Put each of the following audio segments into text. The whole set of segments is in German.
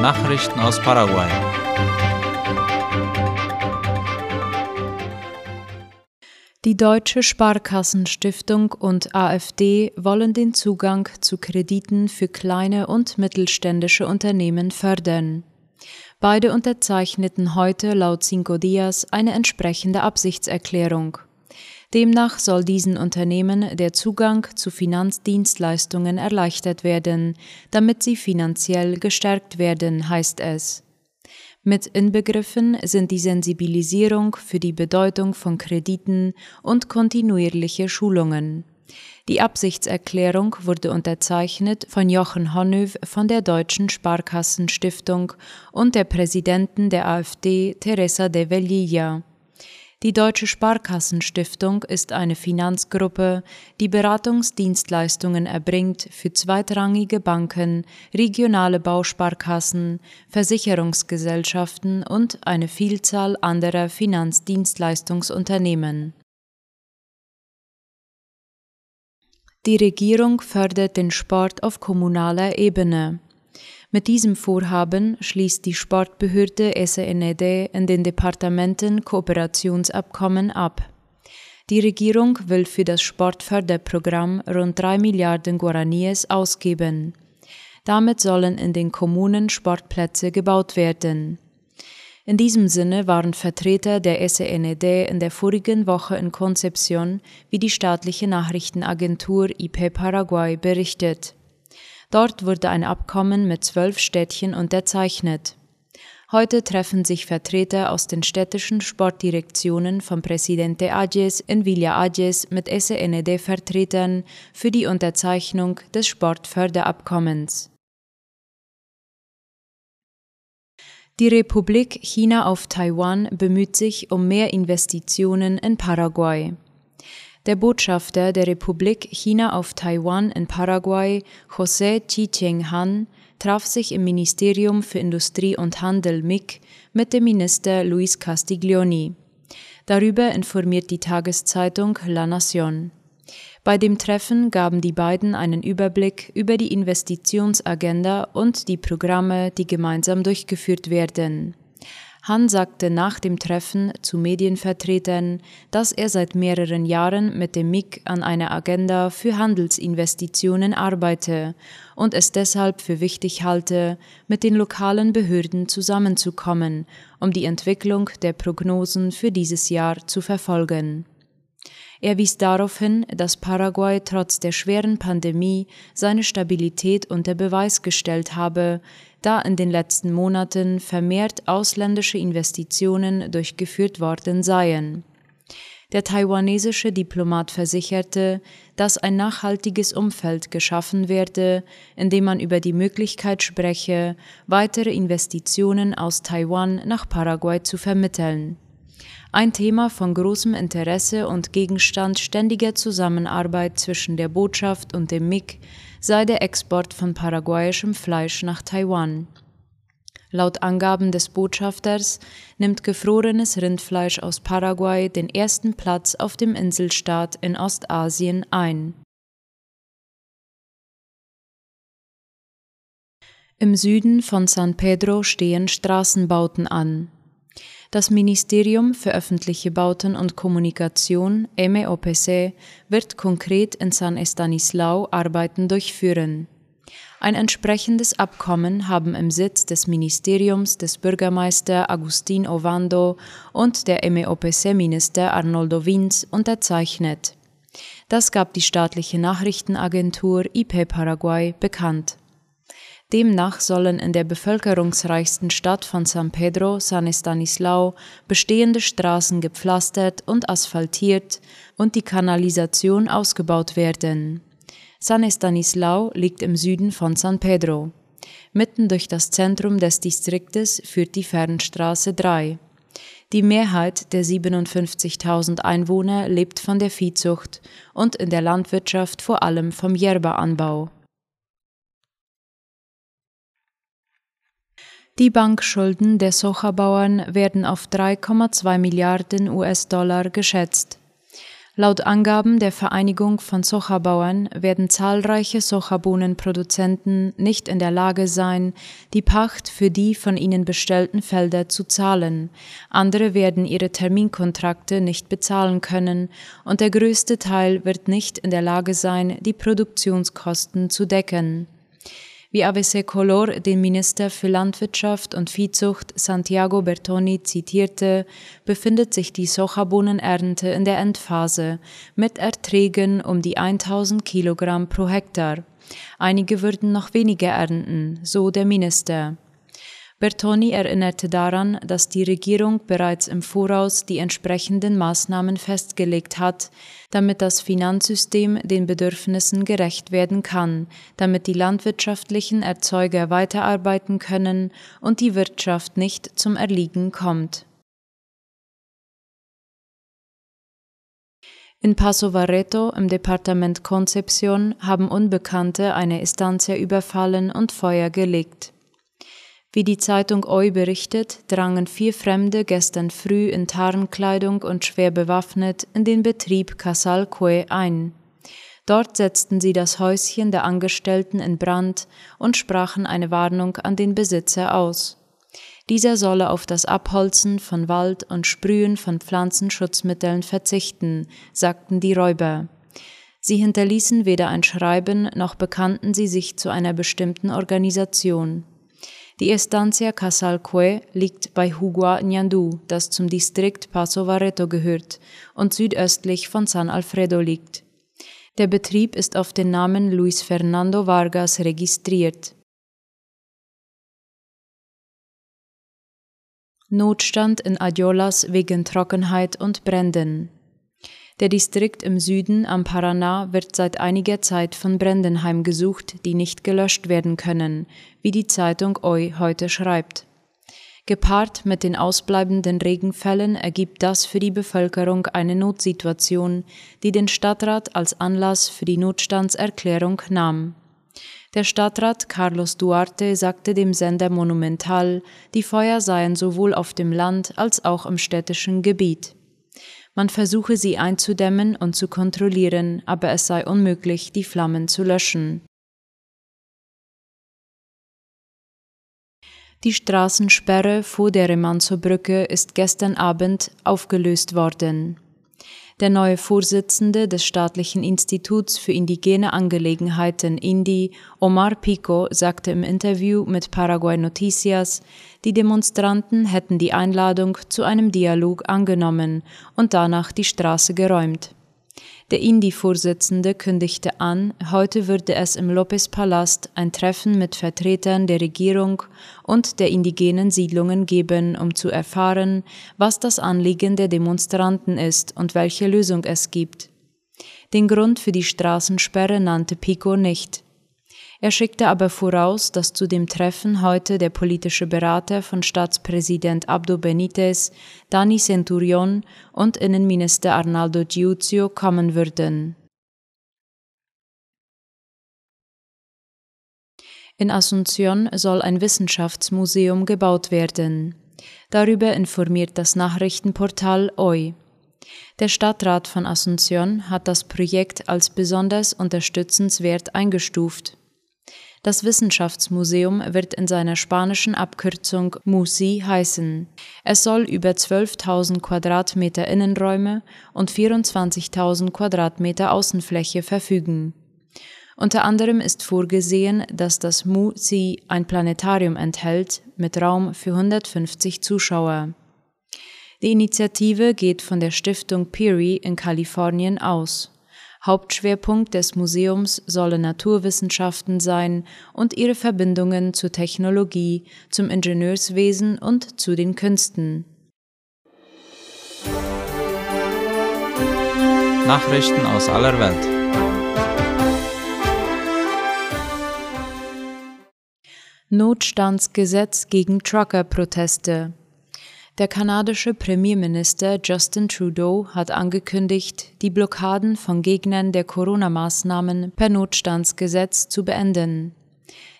Nachrichten aus Paraguay. Die Deutsche Sparkassenstiftung und AfD wollen den Zugang zu Krediten für kleine und mittelständische Unternehmen fördern. Beide unterzeichneten heute laut Cinco Dias eine entsprechende Absichtserklärung. Demnach soll diesen Unternehmen der Zugang zu Finanzdienstleistungen erleichtert werden, damit sie finanziell gestärkt werden, heißt es. Mit inbegriffen sind die Sensibilisierung für die Bedeutung von Krediten und kontinuierliche Schulungen. Die Absichtserklärung wurde unterzeichnet von Jochen Honnöv von der Deutschen Sparkassenstiftung und der Präsidentin der AfD Teresa de Velilla. Die Deutsche Sparkassenstiftung ist eine Finanzgruppe, die Beratungsdienstleistungen erbringt für zweitrangige Banken, regionale Bausparkassen, Versicherungsgesellschaften und eine Vielzahl anderer Finanzdienstleistungsunternehmen. Die Regierung fördert den Sport auf kommunaler Ebene. Mit diesem Vorhaben schließt die Sportbehörde SNED in den Departementen Kooperationsabkommen ab. Die Regierung will für das Sportförderprogramm rund 3 Milliarden Guaraníes ausgeben. Damit sollen in den Kommunen Sportplätze gebaut werden. In diesem Sinne waren Vertreter der SNED in der vorigen Woche in Concepción, wie die staatliche Nachrichtenagentur IP Paraguay berichtet. Dort wurde ein Abkommen mit zwölf Städtchen unterzeichnet. Heute treffen sich Vertreter aus den städtischen Sportdirektionen von Presidente Ages in Villa Ages mit SNED-Vertretern für die Unterzeichnung des Sportförderabkommens. Die Republik China auf Taiwan bemüht sich um mehr Investitionen in Paraguay. Der Botschafter der Republik China auf Taiwan in Paraguay, José Chi-Cheng-Han, traf sich im Ministerium für Industrie und Handel MIG mit dem Minister Luis Castiglioni. Darüber informiert die Tageszeitung La Nación. Bei dem Treffen gaben die beiden einen Überblick über die Investitionsagenda und die Programme, die gemeinsam durchgeführt werden. Han sagte nach dem Treffen zu Medienvertretern, dass er seit mehreren Jahren mit dem MIG an einer Agenda für Handelsinvestitionen arbeite und es deshalb für wichtig halte, mit den lokalen Behörden zusammenzukommen, um die Entwicklung der Prognosen für dieses Jahr zu verfolgen. Er wies darauf hin, dass Paraguay trotz der schweren Pandemie seine Stabilität unter Beweis gestellt habe, da in den letzten Monaten vermehrt ausländische Investitionen durchgeführt worden seien. Der taiwanesische Diplomat versicherte, dass ein nachhaltiges Umfeld geschaffen werde, in dem man über die Möglichkeit spreche, weitere Investitionen aus Taiwan nach Paraguay zu vermitteln. Ein Thema von großem Interesse und Gegenstand ständiger Zusammenarbeit zwischen der Botschaft und dem MIG sei der Export von paraguayischem Fleisch nach Taiwan. Laut Angaben des Botschafters nimmt gefrorenes Rindfleisch aus Paraguay den ersten Platz auf dem Inselstaat in Ostasien ein. Im Süden von San Pedro stehen Straßenbauten an. Das Ministerium für öffentliche Bauten und Kommunikation, MEOPC, wird konkret in San Estanislao Arbeiten durchführen. Ein entsprechendes Abkommen haben im Sitz des Ministeriums des Bürgermeister Agustin Ovando und der MEOPC-Minister Arnoldo Vins unterzeichnet. Das gab die staatliche Nachrichtenagentur IP Paraguay bekannt. Demnach sollen in der bevölkerungsreichsten Stadt von San Pedro, San Estanislao, bestehende Straßen gepflastert und asphaltiert und die Kanalisation ausgebaut werden. San Estanislao liegt im Süden von San Pedro. Mitten durch das Zentrum des Distriktes führt die Fernstraße 3. Die Mehrheit der 57.000 Einwohner lebt von der Viehzucht und in der Landwirtschaft vor allem vom Yerba-Anbau. Die Bankschulden der Socha-Bauern werden auf 3,2 Milliarden US-Dollar geschätzt. Laut Angaben der Vereinigung von Sojabauern werden zahlreiche Sojabohnenproduzenten nicht in der Lage sein, die Pacht für die von ihnen bestellten Felder zu zahlen. Andere werden ihre Terminkontrakte nicht bezahlen können und der größte Teil wird nicht in der Lage sein, die Produktionskosten zu decken. Wie ABC Color den Minister für Landwirtschaft und Viehzucht Santiago Bertoni zitierte, befindet sich die Sojabohnenernte in der Endphase mit Erträgen um die 1000 Kilogramm pro Hektar. Einige würden noch weniger ernten, so der Minister. Bertoni erinnerte daran, dass die Regierung bereits im Voraus die entsprechenden Maßnahmen festgelegt hat, damit das Finanzsystem den Bedürfnissen gerecht werden kann, damit die landwirtschaftlichen Erzeuger weiterarbeiten können und die Wirtschaft nicht zum Erliegen kommt. In Paso Barreto im Departement Concepción haben Unbekannte eine Estancia überfallen und Feuer gelegt. Wie die Zeitung OI berichtet, drangen vier Fremde gestern früh in Tarnkleidung und schwer bewaffnet in den Betrieb Casal Cue ein. Dort setzten sie das Häuschen der Angestellten in Brand und sprachen eine Warnung an den Besitzer aus. Dieser solle auf das Abholzen von Wald und Sprühen von Pflanzenschutzmitteln verzichten, sagten die Räuber. Sie hinterließen weder ein Schreiben noch bekannten sie sich zu einer bestimmten Organisation. Die Estancia Casalque liegt bei Hugua Nyandu, das zum Distrikt Paso Barreto gehört und südöstlich von San Alfredo liegt. Der Betrieb ist auf den Namen Luis Fernando Vargas registriert. Notstand in Adiolas wegen Trockenheit und Bränden. Der Distrikt im Süden am Paraná wird seit einiger Zeit von Bränden heimgesucht, die nicht gelöscht werden können, wie die Zeitung OI heute schreibt. Gepaart mit den ausbleibenden Regenfällen ergibt das für die Bevölkerung eine Notsituation, die den Stadtrat als Anlass für die Notstandserklärung nahm. Der Stadtrat Carlos Duarte sagte dem Sender Monumental, die Feuer seien sowohl auf dem Land als auch im städtischen Gebiet. Man versuche sie einzudämmen und zu kontrollieren, aber es sei unmöglich, die Flammen zu löschen. Die Straßensperre vor der Remanzo-Brücke ist gestern Abend aufgelöst worden. Der neue Vorsitzende des Staatlichen Instituts für indigene Angelegenheiten INDI, Omar Pico, sagte im Interview mit Paraguay Noticias, die Demonstranten hätten die Einladung zu einem Dialog angenommen und danach die Straße geräumt. Der INDI-Vorsitzende kündigte an, heute würde es im Lopez-Palast ein Treffen mit Vertretern der Regierung und der indigenen Siedlungen geben, um zu erfahren, was das Anliegen der Demonstranten ist und welche Lösung es gibt. Den Grund für die Straßensperre nannte Pico nicht. Er schickte aber voraus, dass zu dem Treffen heute der politische Berater von Staatspräsident Abdo Benitez, Dani Centurion und Innenminister Arnaldo Giuzio kommen würden. In Asunción soll ein Wissenschaftsmuseum gebaut werden. Darüber informiert das Nachrichtenportal OI. Der Stadtrat von Asunción hat das Projekt als besonders unterstützenswert eingestuft. Das Wissenschaftsmuseum wird in seiner spanischen Abkürzung MUSI heißen. Es soll über 12.000 Quadratmeter Innenräume und 24.000 Quadratmeter Außenfläche verfügen. Unter anderem ist vorgesehen, dass das MUSI ein Planetarium enthält mit Raum für 150 Zuschauer. Die Initiative geht von der Stiftung Peary in Kalifornien aus. Hauptschwerpunkt des Museums sollen Naturwissenschaften sein und ihre Verbindungen zur Technologie, zum Ingenieurswesen und zu den Künsten. Nachrichten aus aller Welt. Notstandsgesetz gegen Trucker-Proteste. Der kanadische Premierminister Justin Trudeau hat angekündigt, die Blockaden von Gegnern der Corona-Maßnahmen per Notstandsgesetz zu beenden.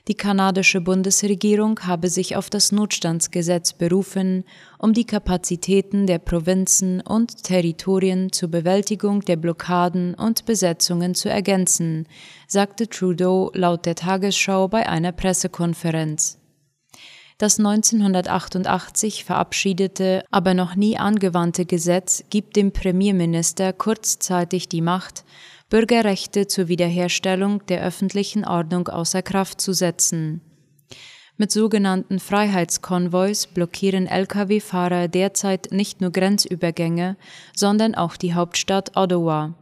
Die kanadische Bundesregierung habe sich auf das Notstandsgesetz berufen, um die Kapazitäten der Provinzen und Territorien zur Bewältigung der Blockaden und Besetzungen zu ergänzen, sagte Trudeau laut der Tagesschau bei einer Pressekonferenz. Das 1988 verabschiedete, aber noch nie angewandte Gesetz gibt dem Premierminister kurzzeitig die Macht, Bürgerrechte zur Wiederherstellung der öffentlichen Ordnung außer Kraft zu setzen. Mit sogenannten Freiheitskonvois blockieren Lkw-Fahrer derzeit nicht nur Grenzübergänge, sondern auch die Hauptstadt Ottawa.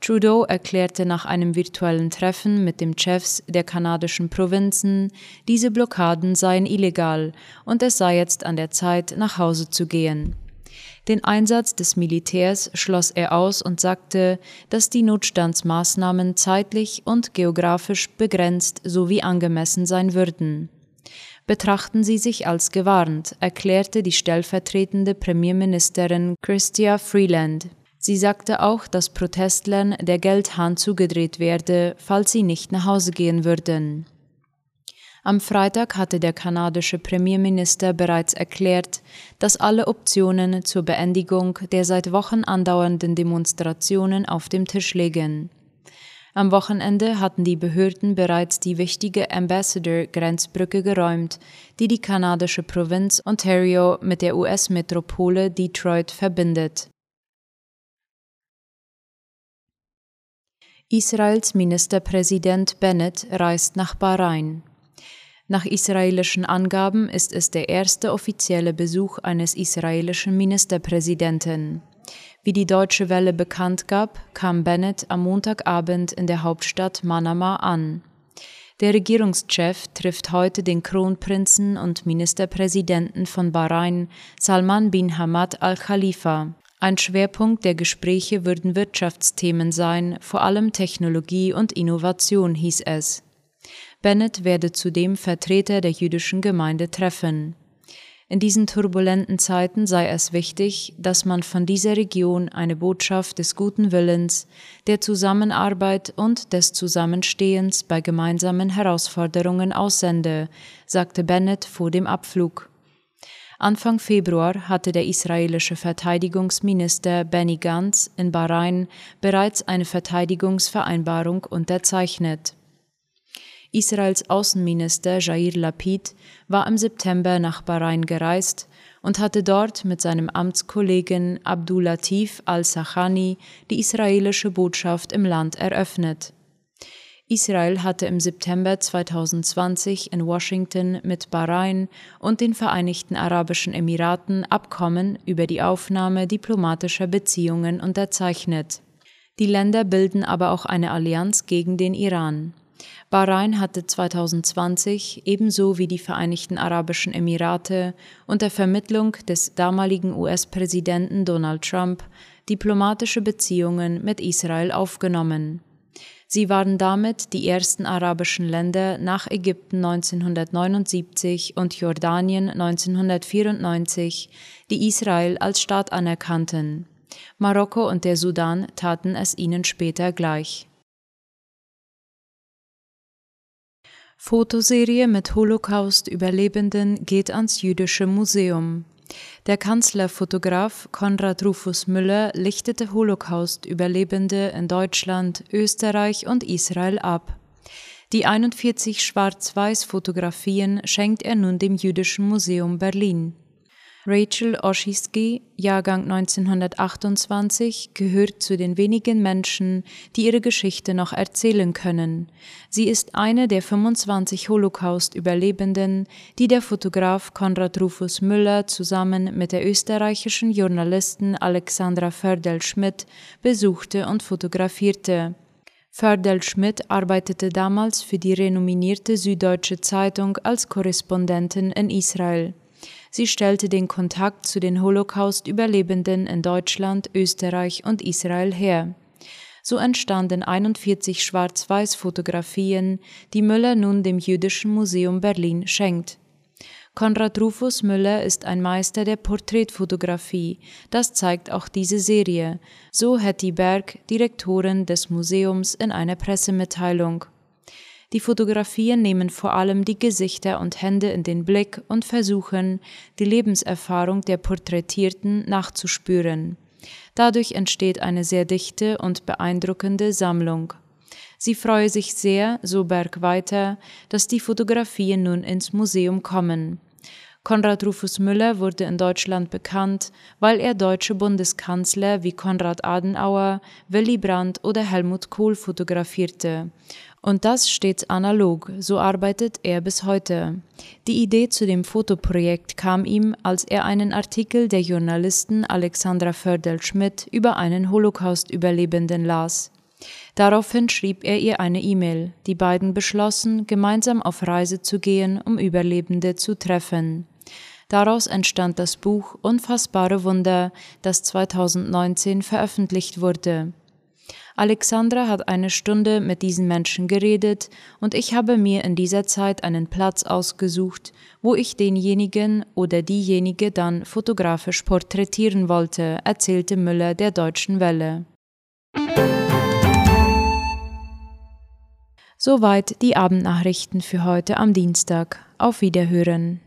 Trudeau erklärte nach einem virtuellen Treffen mit den Chefs der kanadischen Provinzen, diese Blockaden seien illegal und es sei jetzt an der Zeit, nach Hause zu gehen. Den Einsatz des Militärs schloss er aus und sagte, dass die Notstandsmaßnahmen zeitlich und geografisch begrenzt sowie angemessen sein würden. Betrachten Sie sich als gewarnt, erklärte die stellvertretende Premierministerin Christia Freeland. Sie sagte auch, dass Protestlern der Geldhahn zugedreht werde, falls sie nicht nach Hause gehen würden. Am Freitag hatte der kanadische Premierminister bereits erklärt, dass alle Optionen zur Beendigung der seit Wochen andauernden Demonstrationen auf dem Tisch liegen. Am Wochenende hatten die Behörden bereits die wichtige Ambassador-Grenzbrücke geräumt, die die kanadische Provinz Ontario mit der US-Metropole Detroit verbindet. Israels Ministerpräsident Bennett reist nach Bahrain. Nach israelischen Angaben ist es der erste offizielle Besuch eines israelischen Ministerpräsidenten. Wie die Deutsche Welle bekannt gab, kam Bennett am Montagabend in der Hauptstadt Manama an. Der Regierungschef trifft heute den Kronprinzen und Ministerpräsidenten von Bahrain, Salman bin Hamad al-Khalifa. Ein Schwerpunkt der Gespräche würden Wirtschaftsthemen sein, vor allem Technologie und Innovation, hieß es. Bennett werde zudem Vertreter der jüdischen Gemeinde treffen. In diesen turbulenten Zeiten sei es wichtig, dass man von dieser Region eine Botschaft des guten Willens, der Zusammenarbeit und des Zusammenstehens bei gemeinsamen Herausforderungen aussende, sagte Bennett vor dem Abflug. Anfang Februar hatte der israelische Verteidigungsminister Benny Gantz in Bahrain bereits eine Verteidigungsvereinbarung unterzeichnet. Israels Außenminister Jair Lapid war im September nach Bahrain gereist und hatte dort mit seinem Amtskollegen Abdul Latif al-Sachani die israelische Botschaft im Land eröffnet. Israel hatte im September 2020 in Washington mit Bahrain und den Vereinigten Arabischen Emiraten Abkommen über die Aufnahme diplomatischer Beziehungen unterzeichnet. Die Länder bilden aber auch eine Allianz gegen den Iran. Bahrain hatte 2020 ebenso wie die Vereinigten Arabischen Emirate unter Vermittlung des damaligen US-Präsidenten Donald Trump diplomatische Beziehungen mit Israel aufgenommen. Sie waren damit die ersten arabischen Länder nach Ägypten 1979 und Jordanien 1994, die Israel als Staat anerkannten. Marokko und der Sudan taten es ihnen später gleich. Fotoserie mit Holocaust-Überlebenden geht ans Jüdische Museum. Der Kanzlerfotograf Konrad Rufus Müller lichtete Holocaust-Überlebende in Deutschland, Österreich und Israel ab. Die 41 Schwarz-Weiß-Fotografien schenkt er nun dem Jüdischen Museum Berlin. Rachel Oschiski, Jahrgang 1928, gehört zu den wenigen Menschen, die ihre Geschichte noch erzählen können. Sie ist eine der 25 Holocaust-Überlebenden, die der Fotograf Konrad Rufus Müller zusammen mit der österreichischen Journalistin Alexandra Fördel-Schmidt besuchte und fotografierte. Fördel-Schmidt arbeitete damals für die renominierte Süddeutsche Zeitung als Korrespondentin in Israel. Sie stellte den Kontakt zu den Holocaust-Überlebenden in Deutschland, Österreich und Israel her. So entstanden 41 Schwarz-Weiß-Fotografien, die Müller nun dem Jüdischen Museum Berlin schenkt. Konrad Rufus Müller ist ein Meister der Porträtfotografie, das zeigt auch diese Serie, so Hetty Berg, Direktorin des Museums, in einer Pressemitteilung. Die Fotografien nehmen vor allem die Gesichter und Hände in den Blick und versuchen, die Lebenserfahrung der Porträtierten nachzuspüren. Dadurch entsteht eine sehr dichte und beeindruckende Sammlung. Sie freue sich sehr, so Berg weiter, dass die Fotografien nun ins Museum kommen. Konrad Rufus Müller wurde in Deutschland bekannt, weil er deutsche Bundeskanzler wie Konrad Adenauer, Willy Brandt oder Helmut Kohl fotografierte. Und das stets analog, so arbeitet er bis heute. Die Idee zu dem Fotoprojekt kam ihm, als er einen Artikel der Journalistin Alexandra Fördel-Schmidt über einen Holocaust-Überlebenden las. Daraufhin schrieb er ihr eine E-Mail. Die beiden beschlossen, gemeinsam auf Reise zu gehen, um Überlebende zu treffen. Daraus entstand das Buch Unfassbare Wunder, das 2019 veröffentlicht wurde. Alexandra hat eine Stunde mit diesen Menschen geredet und ich habe mir in dieser Zeit einen Platz ausgesucht, wo ich denjenigen oder diejenige dann fotografisch porträtieren wollte, erzählte Müller der Deutschen Welle. Soweit die Abendnachrichten für heute am Dienstag. Auf Wiederhören.